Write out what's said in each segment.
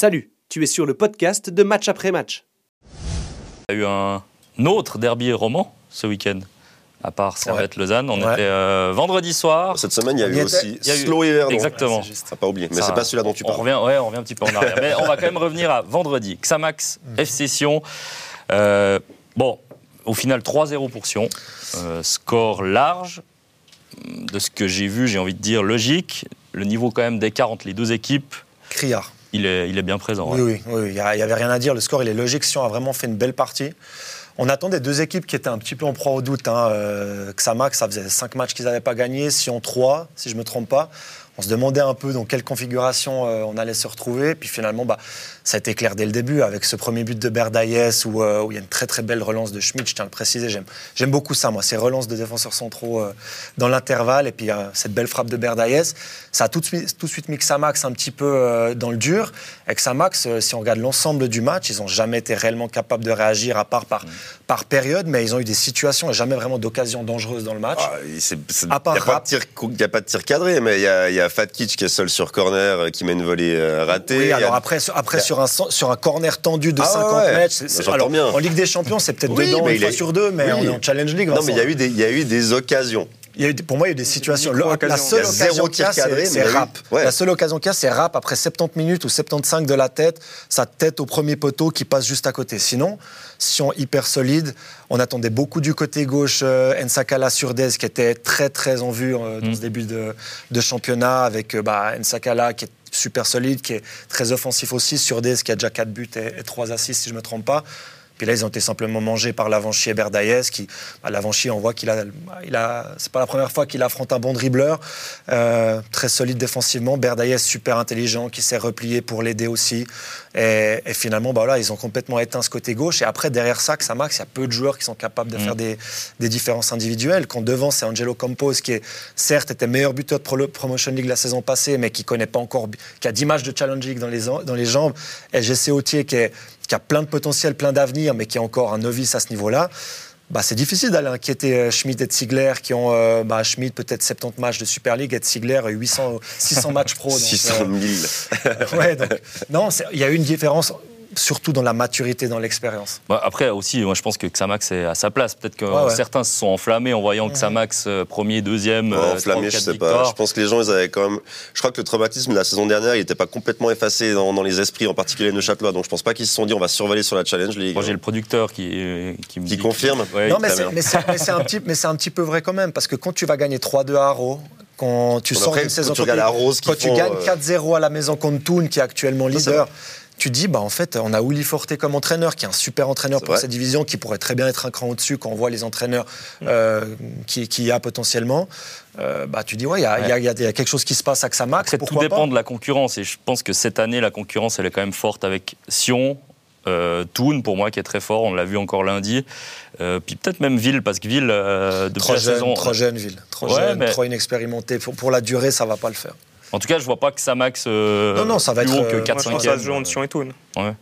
Salut, tu es sur le podcast de Match après match. Il y a eu un autre derby roman ce week-end. À part Servette-Lausanne, on Ouais. était euh, vendredi soir. Cette semaine, il y a On eu y aussi Il y a eu- Slow et Verdon. Exactement. c'est juste. T'as pas oublié. Mais c'est pas celui-là dont tu On parles. revient, ouais, on revient un petit peu en arrière. Mais on va quand même revenir à vendredi. Xamax, FC Sion. Euh, bon, au final, 3-0 pour Sion. Euh, score large. De ce que j'ai vu, j'ai envie de dire logique. Le niveau quand même d'écart entre les deux équipes, Criard. Il est, il est bien présent. Oui, ouais. oui, oui, il n'y avait rien à dire. Le score, il est logique. Sion a vraiment fait une belle partie. On attendait deux équipes qui étaient un petit peu en proie au doute. Hein. Euh, Xamax, ça faisait cinq matchs qu'ils n'avaient pas gagné. Sion, trois, si je ne me trompe pas. On se demandait un peu dans quelle configuration euh, on allait se retrouver. Puis finalement, bah, ça a été clair dès le début avec ce premier but de Berdaïs où, euh, où il y a une très très belle relance de Schmidt. Je tiens à le préciser. J'aime, beaucoup ça, moi, ces relances de défenseurs centraux euh, dans l'intervalle. Et puis cette belle frappe de Berdaïs. Ça a tout de suite, tout de suite mis Xamax un petit peu dans le dur. Et Xamax, si on regarde l'ensemble du match, ils n'ont jamais été réellement capables de réagir à part par, par période. Mais ils ont eu des situations et jamais vraiment d'occasion dangereuse dans le match. Ah, il n'y a, pas de tir cou- il y a pas de tir cadré, mais il y a, il y a Fatkic qui est seul sur corner, euh, qui met une volée euh, ratée. Oui, a- alors après, sur, après a- sur, un, sur un corner tendu de Ah 50 ouais, mètres, c'est- alors, bien. en Ligue des Champions, c'est peut-être Oui, dedans une fois sur deux, mais oui. on est en Challenge League. Non, Vincent. mais il y, a eu des, il y a eu des occasions. Il y a eu des- pour moi, il y a eu des situations. Le- la seule occasion qu'il y a, c'est rap. ouais. La seule occasion qu'il y a, c'est rap après 70 minutes ou 75 de la tête, sa tête au premier poteau qui passe juste à côté. Sinon, Sion hyper solide. On attendait beaucoup du côté gauche euh, Nsakala Surdez qui était très très en vue euh, dans Mm. ce début de, de championnat avec euh, bah, Nsakala qui est super solide, qui est très offensif aussi, Surdez qui a déjà 4 buts et, et 3 assists si je ne me trompe pas. Puis là, ils ont été simplement mangés par l'Avanchi et Berdaïs, qui, bah, l'Avanchi, on voit qu'il a, il a, c'est pas la première fois qu'il affronte un bon dribbleur, euh, très solide défensivement. Berdaïs, super intelligent, qui s'est replié pour l'aider aussi. Et, et finalement, bah, voilà, ils ont complètement éteint ce côté gauche. Et après, derrière ça, Xamax, il y a peu de joueurs qui sont capables de Mm. faire des, des différences individuelles. Quand devant, c'est Angelo Campos, qui est, certes était meilleur buteur de Pro- Promotion League la saison passée, mais qui connaît pas encore, qui a 10 matchs de Challenge League dans les, dans les jambes. Et GC Autier, qui, est- qui a plein de potentiel, plein d'avenir, mais qui est encore un novice à ce niveau-là. Bah, c'est difficile d'aller inquiéter euh, Schmidt et Ziegler qui ont euh, bah, Schmidt peut-être 70 matchs de Super League et Ziegler 800 600 matchs pro. donc, 600 euh, 000. ouais, donc, non, il y a eu une différence surtout dans la maturité, dans l'expérience. Bah, après aussi, moi je pense que Xamax est à sa place. Peut-être que Ouais, ouais. certains se sont enflammés en voyant Xamax euh, premier, deuxième, Ouais, euh, enflammé, je sais pas. Je pense que les gens, ils avaient quand même. Je crois que le traumatisme de la saison dernière, il n'était pas complètement effacé dans, dans les esprits, en particulier Neuchâtelois. Donc je pense pas qu'ils se sont dit, on va surveiller sur la Challenge League. Moi j'ai le producteur qui, euh, qui me Qui dit confirme Ouais, non, mais c'est, bien. mais, c'est, mais c'est un petit, mais c'est un petit peu vrai quand même, parce que quand tu vas gagner 3-2 à Haro, quand tu Bon, sors quand saison tu regardes la Rose qui quand tu gagnes euh, 4-0 à la maison contre Thun, qui est actuellement leader. Tu dis, bah, en fait, on a Uli Forte comme entraîneur, qui est un super entraîneur pour vrai. cette division, qui pourrait très bien être un cran au-dessus quand on voit les entraîneurs euh, qui, qui y a potentiellement. Euh, bah, tu dis, ouais, il y, a- y y y quelque chose qui se passe à Xamax. Après, tout dépend de la concurrence. Et je pense que cette année, la concurrence, elle est quand même forte avec Sion, euh, Thun, pour moi, qui est très fort. On l'a vu encore lundi. Euh, puis peut-être même Ville, parce que Ville, euh, depuis Trop la jeune, saison. trop jeune, Ville. Trop Ouais, jeune, mais- trop inexpérimenté. Pour, pour la durée, ça va pas le faire. En tout cas, je vois pas que Xamax euh, Non, non, ça va plus être, haut que euh, 4 Moi, je 5 pense que ça se joue entre Sion et. Ouais.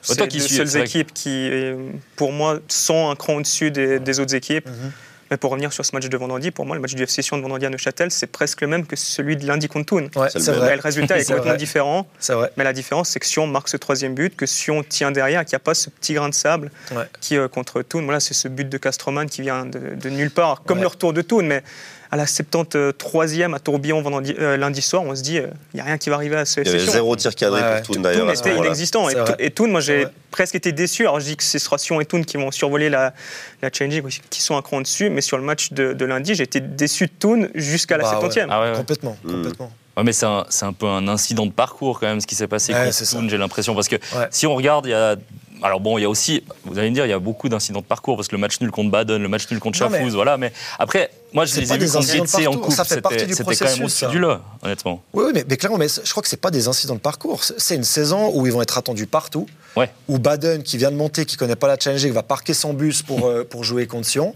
C'est les seules équipes qui, euh, pour moi, sont un cran au-dessus des, des autres équipes. Mhm. Mais pour revenir sur ce match de vendredi, pour moi, le match du FC Sion de vendredi à Neuchâtel, c'est presque le même que celui de lundi contre Thun. Ouais, C'est vrai. Mais le résultat est complètement vrai. différent. C'est vrai. Mais la différence, c'est que Sion marque ce troisième but, que Sion tient derrière, qu'il n'y a pas ce petit grain de sable Ouais. qui, euh, contre Thun, voilà, c'est ce but de Castroman qui vient de, de nulle part, comme Ouais. le retour de Thun. Mais à la 73e à Tourbillon vendredi, euh, lundi soir, on se dit, il n'y a rien qui va arriver à ce Il y avait zéro tir cadré Ouais. pour Toon d'ailleurs. Était inexistant. Et, C'est et moi, j'ai presque été déçu. Alors, je dis que ce sera Sion et Thun qui vont survoler la, la Challenge qui sont un cran dessus. Mais sur le match de, de lundi, j'ai été déçu de Thun jusqu'à la Bah, 70e. Ah ouais, ouais. Complètement, Mm. complètement. Ouais, mais c'est un, c'est un peu un incident de parcours quand même ce qui s'est passé Ouais, contre c'est. Thun, j'ai l'impression. Parce que Ouais. si on regarde, il y a. Alors bon, il y a aussi, vous allez me dire, il y a beaucoup d'incidents de parcours parce que le match nul contre Baden, le match nul contre mais- Chafouz, voilà. Mais après, moi je les ai vus contre en coupe. ça fait partie C'était quand même ça. du lot, honnêtement. Oui, oui, mais, mais clairement, mais je crois que c'est pas des incidents de parcours. C'est- une saison où ils vont être attendus partout. Ouais. Où Baden, qui vient de monter, qui connaît pas la Challenge va parquer son bus pour, euh, pour jouer contre Sion.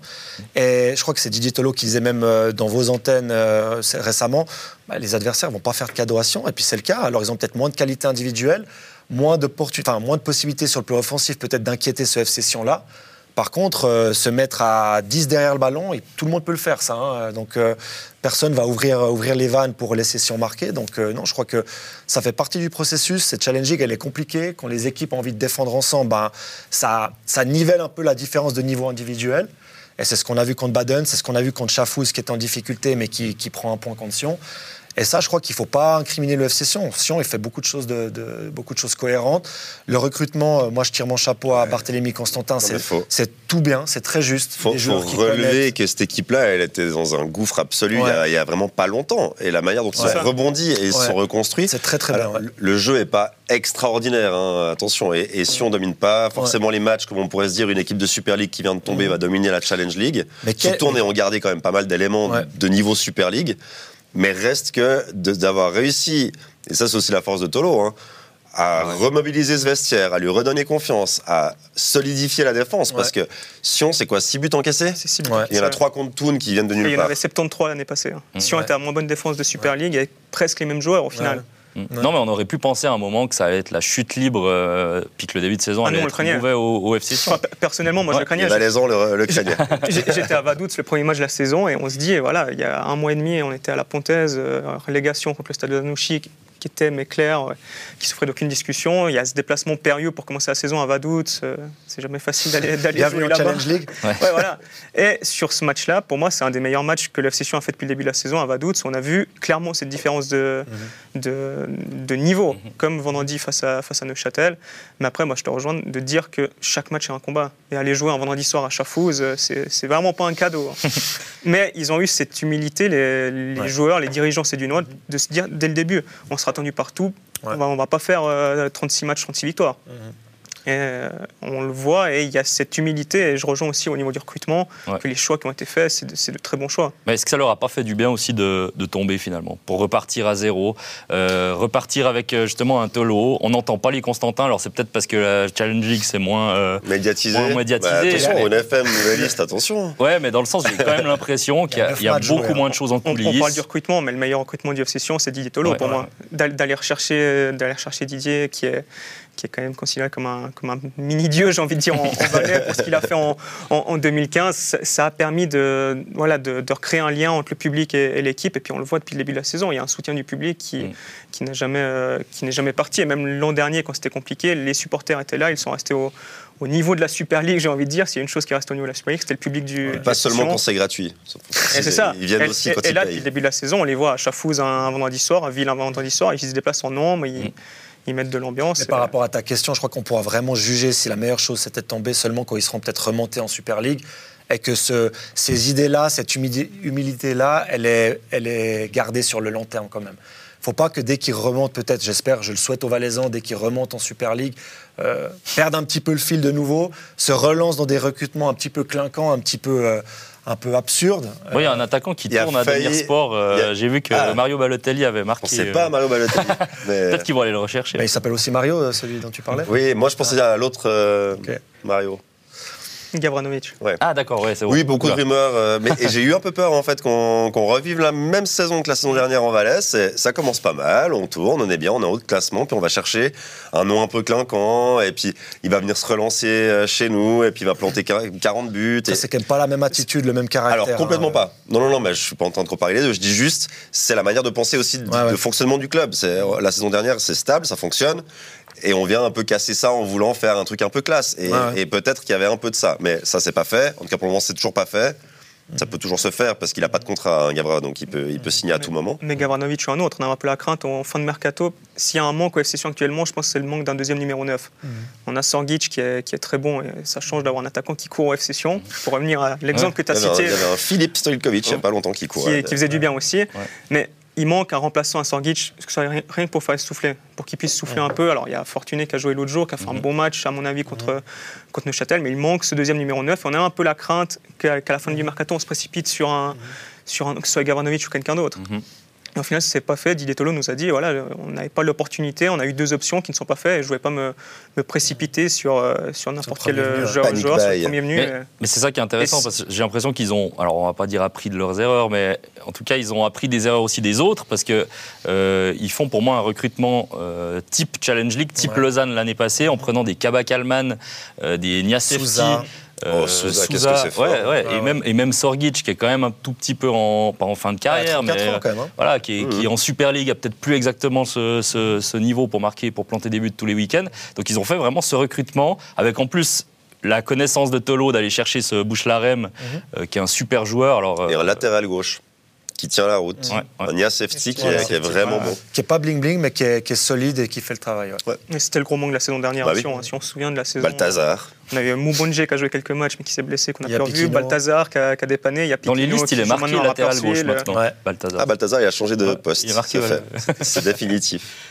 Et je crois que c'est Didier Tolo qui disait même euh, dans vos antennes euh, récemment, bah, les adversaires vont pas faire de cadoration. Et puis c'est le cas. Alors ils ont peut-être moins de qualité individuelle, moins de, enfin, moins de possibilités sur le plan offensif peut-être d'inquiéter ce FC Sion-là. Par contre, euh, se mettre à 10 derrière le ballon, et tout le monde peut le faire, ça. hein. Donc, euh, personne va ouvrir, ouvrir les vannes pour les sessions marquées. Donc, euh, non, je crois que ça fait partie du processus. Cette challenge, elle est compliquée. Quand les équipes ont envie de défendre ensemble, ben, ça, ça nivelle un peu la différence de niveau individuel. Et c'est ce qu'on a vu contre Baden, c'est ce qu'on a vu contre Chafouz, qui est en difficulté, mais qui, qui prend un point contre Sion. Et ça, je crois qu'il ne faut pas incriminer le FC Sion. Sion, il fait beaucoup de choses, de, de- beaucoup de choses cohérentes. Le recrutement, euh, moi, je tire mon chapeau à Barthélémy Constantin. C'est faut- tout bien, c'est très juste. faut, Des faut qui relever connaissent. que cette équipe-là, elle était dans un gouffre absolu il y a- Ouais. il, vraiment pas longtemps. Et la manière dont ils Ouais. ont rebondi et ils se Ouais. sont reconstruits. C'est très, très Alors, bien. ouais. le- jeu est pas extraordinaire, hein, attention. Et, et si on domine pas forcément les matchs, comme on pourrait se dire, une équipe de Super League qui vient de tomber va dominer la Challenge League. Mais Qui quel- tourne et ont gardé quand même pas mal d'éléments Ouais. de niveau Super League. Mais reste que d'avoir réussi, et ça c'est aussi la force de Tolo, hein, à remobiliser ce vestiaire, à lui redonner confiance, à solidifier la défense. Parce que Sion, c'est quoi 6 buts encaissés C'est si Ouais. Il y en a 3 contre Toon qui viennent de nulle il y en part. avait 73 l'année passée. hein. Sion Ouais. était à moins bonne défense de Super League avec presque les mêmes joueurs au final. Ouais. Mm. Non, mais on aurait pu penser à un moment que ça allait être la chute libre, euh, puis que le début de saison Ah allait non, on le être craignait. mauvais au, au FC. Enfin, personnellement, moi je Ouais, le craignais. Les Valaisans le, le craignaient. J'ai- J'étais à Vaduz le premier match de la saison et on se dit, voilà, il y a un mois et demi, on était à la Pontaise, euh, relégation contre le Stade de Zanouchi, qui- était mais clair, euh, qui souffrait d'aucune discussion. Il y a ce déplacement périlleux pour commencer la saison à Vaduz. euh, c'est jamais facile d'aller jouer là-bas. Challenge League. Ouais, voilà. Et sur ce match-là, pour moi, c'est un des meilleurs matchs que l'FC Sion a fait depuis le début de la saison à Vaduz. On a vu clairement cette différence de, Mhm. de, de niveau, comme vendredi face à, face à Neuchâtel. Mais après, moi, je te rejoins de dire que chaque match est un combat. Et aller jouer un vendredi soir à Chafouz, euh, c'est c'est vraiment pas un cadeau. hein. Mais ils ont eu cette humilité, les, les Ouais. joueurs, les dirigeants sédunois, de se dire dès le début, on sera attendu partout. Ouais. On va, on va pas faire euh, 36 matchs, 36 victoires. Mhm. Et euh, on le voit, et il y a cette humilité, et je rejoins aussi au niveau du recrutement, Ouais. que les choix qui ont été faits, c'est de, très bons choix. Mais est-ce que ça leur a pas fait du bien aussi de, de tomber finalement Pour repartir à zéro, euh, repartir avec euh, justement un Tolo. On n'entend pas les Constantins, alors c'est peut-être parce que la Challenge League c'est moins. euh, Médiatisé. Moins médiatisé. Bah, attention, une FM, nouvelle liste, attention. Ouais, mais dans le sens, j'ai quand même l'impression qu'il y a, y beaucoup hein. moins de choses en On, on coulisses. parle du recrutement, mais le meilleur recrutement du FC Sion, c'est Didier Tolo Ouais. pour Ouais. moi. D'al- D'aller rechercher, d'aller rechercher Didier, qui est, qui est quand même considéré comme un, comme un mini-dieu, j'ai envie de dire, en, en Valais, pour ce qu'il a fait en, en- en 2015. Ça, a permis de, voilà, de, de recréer un lien entre le public et, et l'équipe. Et puis on le voit depuis le début de la saison, il y a un soutien du public qui, Mm. qui n'est jamais, euh, qui n'est jamais parti. Et même l'an dernier, quand c'était compliqué, les supporters étaient là, ils sont restés au, au niveau de la Super League, j'ai envie de dire. S'il y a une chose qui reste au niveau de la Super League, c'était le public du. Pas du seulement quand c'est gratuit. Et c'est ça. Ils viennent et, aussi et- quand et ils là, payent. depuis le début de la saison, on les voit à Chafouz un vendredi soir, à Ville un vendredi soir, ils se déplacent en nombre, ils, Mm. Ils mettent de l'ambiance. Mais par rapport à ta question, je crois qu'on pourra vraiment juger si la meilleure chose c'était de tomber seulement quand ils seront peut-être remontés en Super League et que ce- ces idées-là, cette humilité-là, elle est, elle est gardée sur le long terme quand même. Il ne faut pas que dès qu'ils remontent, peut-être, j'espère, je le souhaite aux Valaisans, dès qu'ils remontent en Super League, euh, perdent un petit peu le fil de nouveau, se relancent dans des recrutements un petit peu clinquants, un petit peu, euh, un peu absurdes. Oui, il y a un attaquant qui tourne à failli- devenir sport. euh, a- J'ai vu que Ah. Mario Balotelli avait marqué. On sait euh, pas Mario Balotelli. mais- Peut-être qu'ils vont aller le rechercher. Mais il s'appelle aussi Mario, euh, celui dont tu parlais Oui, moi je pensais à l'autre euh. Mario. Gavranovic. Ah, d'accord, ouais, c'est bon. Oui, beaucoup de rumeurs. euh, mais, et j'ai eu un peu peur en fait qu'on revive la même saison que la saison dernière en Valais. Et Ça commence pas mal, on tourne, on est bien, on est en haut de classement, puis on va chercher un nom un peu clinquant, et puis il va venir se relancer euh, chez nous, et puis il va planter 40 buts. Et- c'est quand même pas la même attitude, le même caractère. Alors complètement hein. pas. Non, non, non, mais je suis pas en train de trop parler des deux. Je dis juste, c'est la manière de penser aussi de, Ouais, ouais. de fonctionnement du club. C'est la saison dernière, c'est stable, ça fonctionne, et on vient un peu casser ça en voulant faire un truc un peu classe. Et, Ouais, ouais. et peut-être qu'il y avait un peu de ça, mais ça c'est pas fait. En tout cas pour le moment, c'est toujours pas fait. Ça peut toujours se faire parce qu'il a pas de contrat, hein, Gavra, donc il peut, il peut signer à tout moment. Mais Gavranovic ou un autre, on a un peu la crainte en fin de mercato. S'il y a un manque au FC Sion actuellement, je pense que c'est le manque d'un deuxième numéro 9. Mhm. On a Sorgic qui est, qui est très bon, et ça change d'avoir un attaquant qui court au FC Sion. Pour revenir à l'exemple que tu Il as y, avait un, cité, il y avait un Philippe Stojkovic il y a pas longtemps qui court. qui, qui faisait du bien aussi. Mais il manque un remplaçant à Sorgic, rien que pour faire souffler, pour qu'il puisse souffler un peu. Alors il y a Fortuné qui a joué l'autre jour, qui a fait un bon match, à mon avis, contre, contre Neuchâtel, mais il manque ce deuxième numéro 9. On a un peu la crainte qu'à la fin du mercato, on se précipite sur un, sur un que ce soit Gavranovic ou quelqu'un d'autre. Mhm. Et au final, ce n'est pas fait. Didier Tolo nous a dit voilà, on n'avait pas l'opportunité, on a eu deux options qui ne sont pas faites et je ne voulais pas me, me précipiter sur, euh, sur n'importe quel euh, joueur, sur le premier venu. Mais, euh, mais c'est ça qui est intéressant Et parce que j'ai l'impression qu'ils ont, alors on va pas dire appris de leurs erreurs, mais en tout cas ils ont appris des erreurs aussi des autres parce que euh, ils font pour moi un recrutement euh, type Challenge League, type Ouais. Lausanne l'année passée en prenant des Kabak Alman, euh, des Niasefti, Souza. Euh, Oh, Souza, qu'est-ce que c'est fort. ouais, ouais, Ah et, même, et même Sorgic, qui est quand même un tout petit peu en, pas en fin de carrière, 34 mais ans quand même. hein. voilà, qui est, qui est en Super League, a peut-être plus exactement ce, ce- ce niveau pour marquer, pour planter des buts tous les week-ends. Donc ils ont fait vraiment ce recrutement, avec en plus la connaissance de Tolo d'aller chercher ce Bouchelarem, euh, qui est un super joueur. Alors, Et euh, un latéral gauche qui tient la route. Ouais, ouais. Un Niasefti qui, Voilà, est- qui est Sefti, vraiment voilà. bon. Qui est pas bling bling, mais qui est, qui est solide et qui fait le travail. ouais. C'était le gros manque de la saison dernière. Bah si, oui. on, si on se souvient de la saison. Balthazar. On avait Moubonje qui a joué quelques matchs mais qui s'est blessé, qu'on a a plus revu. Piquino. Balthazar qui a, qui a dépanné. Il y a dans les listes, il est marqué latéral gauche maintenant, Ouais. Balthazar. Ah, Balthazar, il a changé de poste. il est marqué. C'est définitif.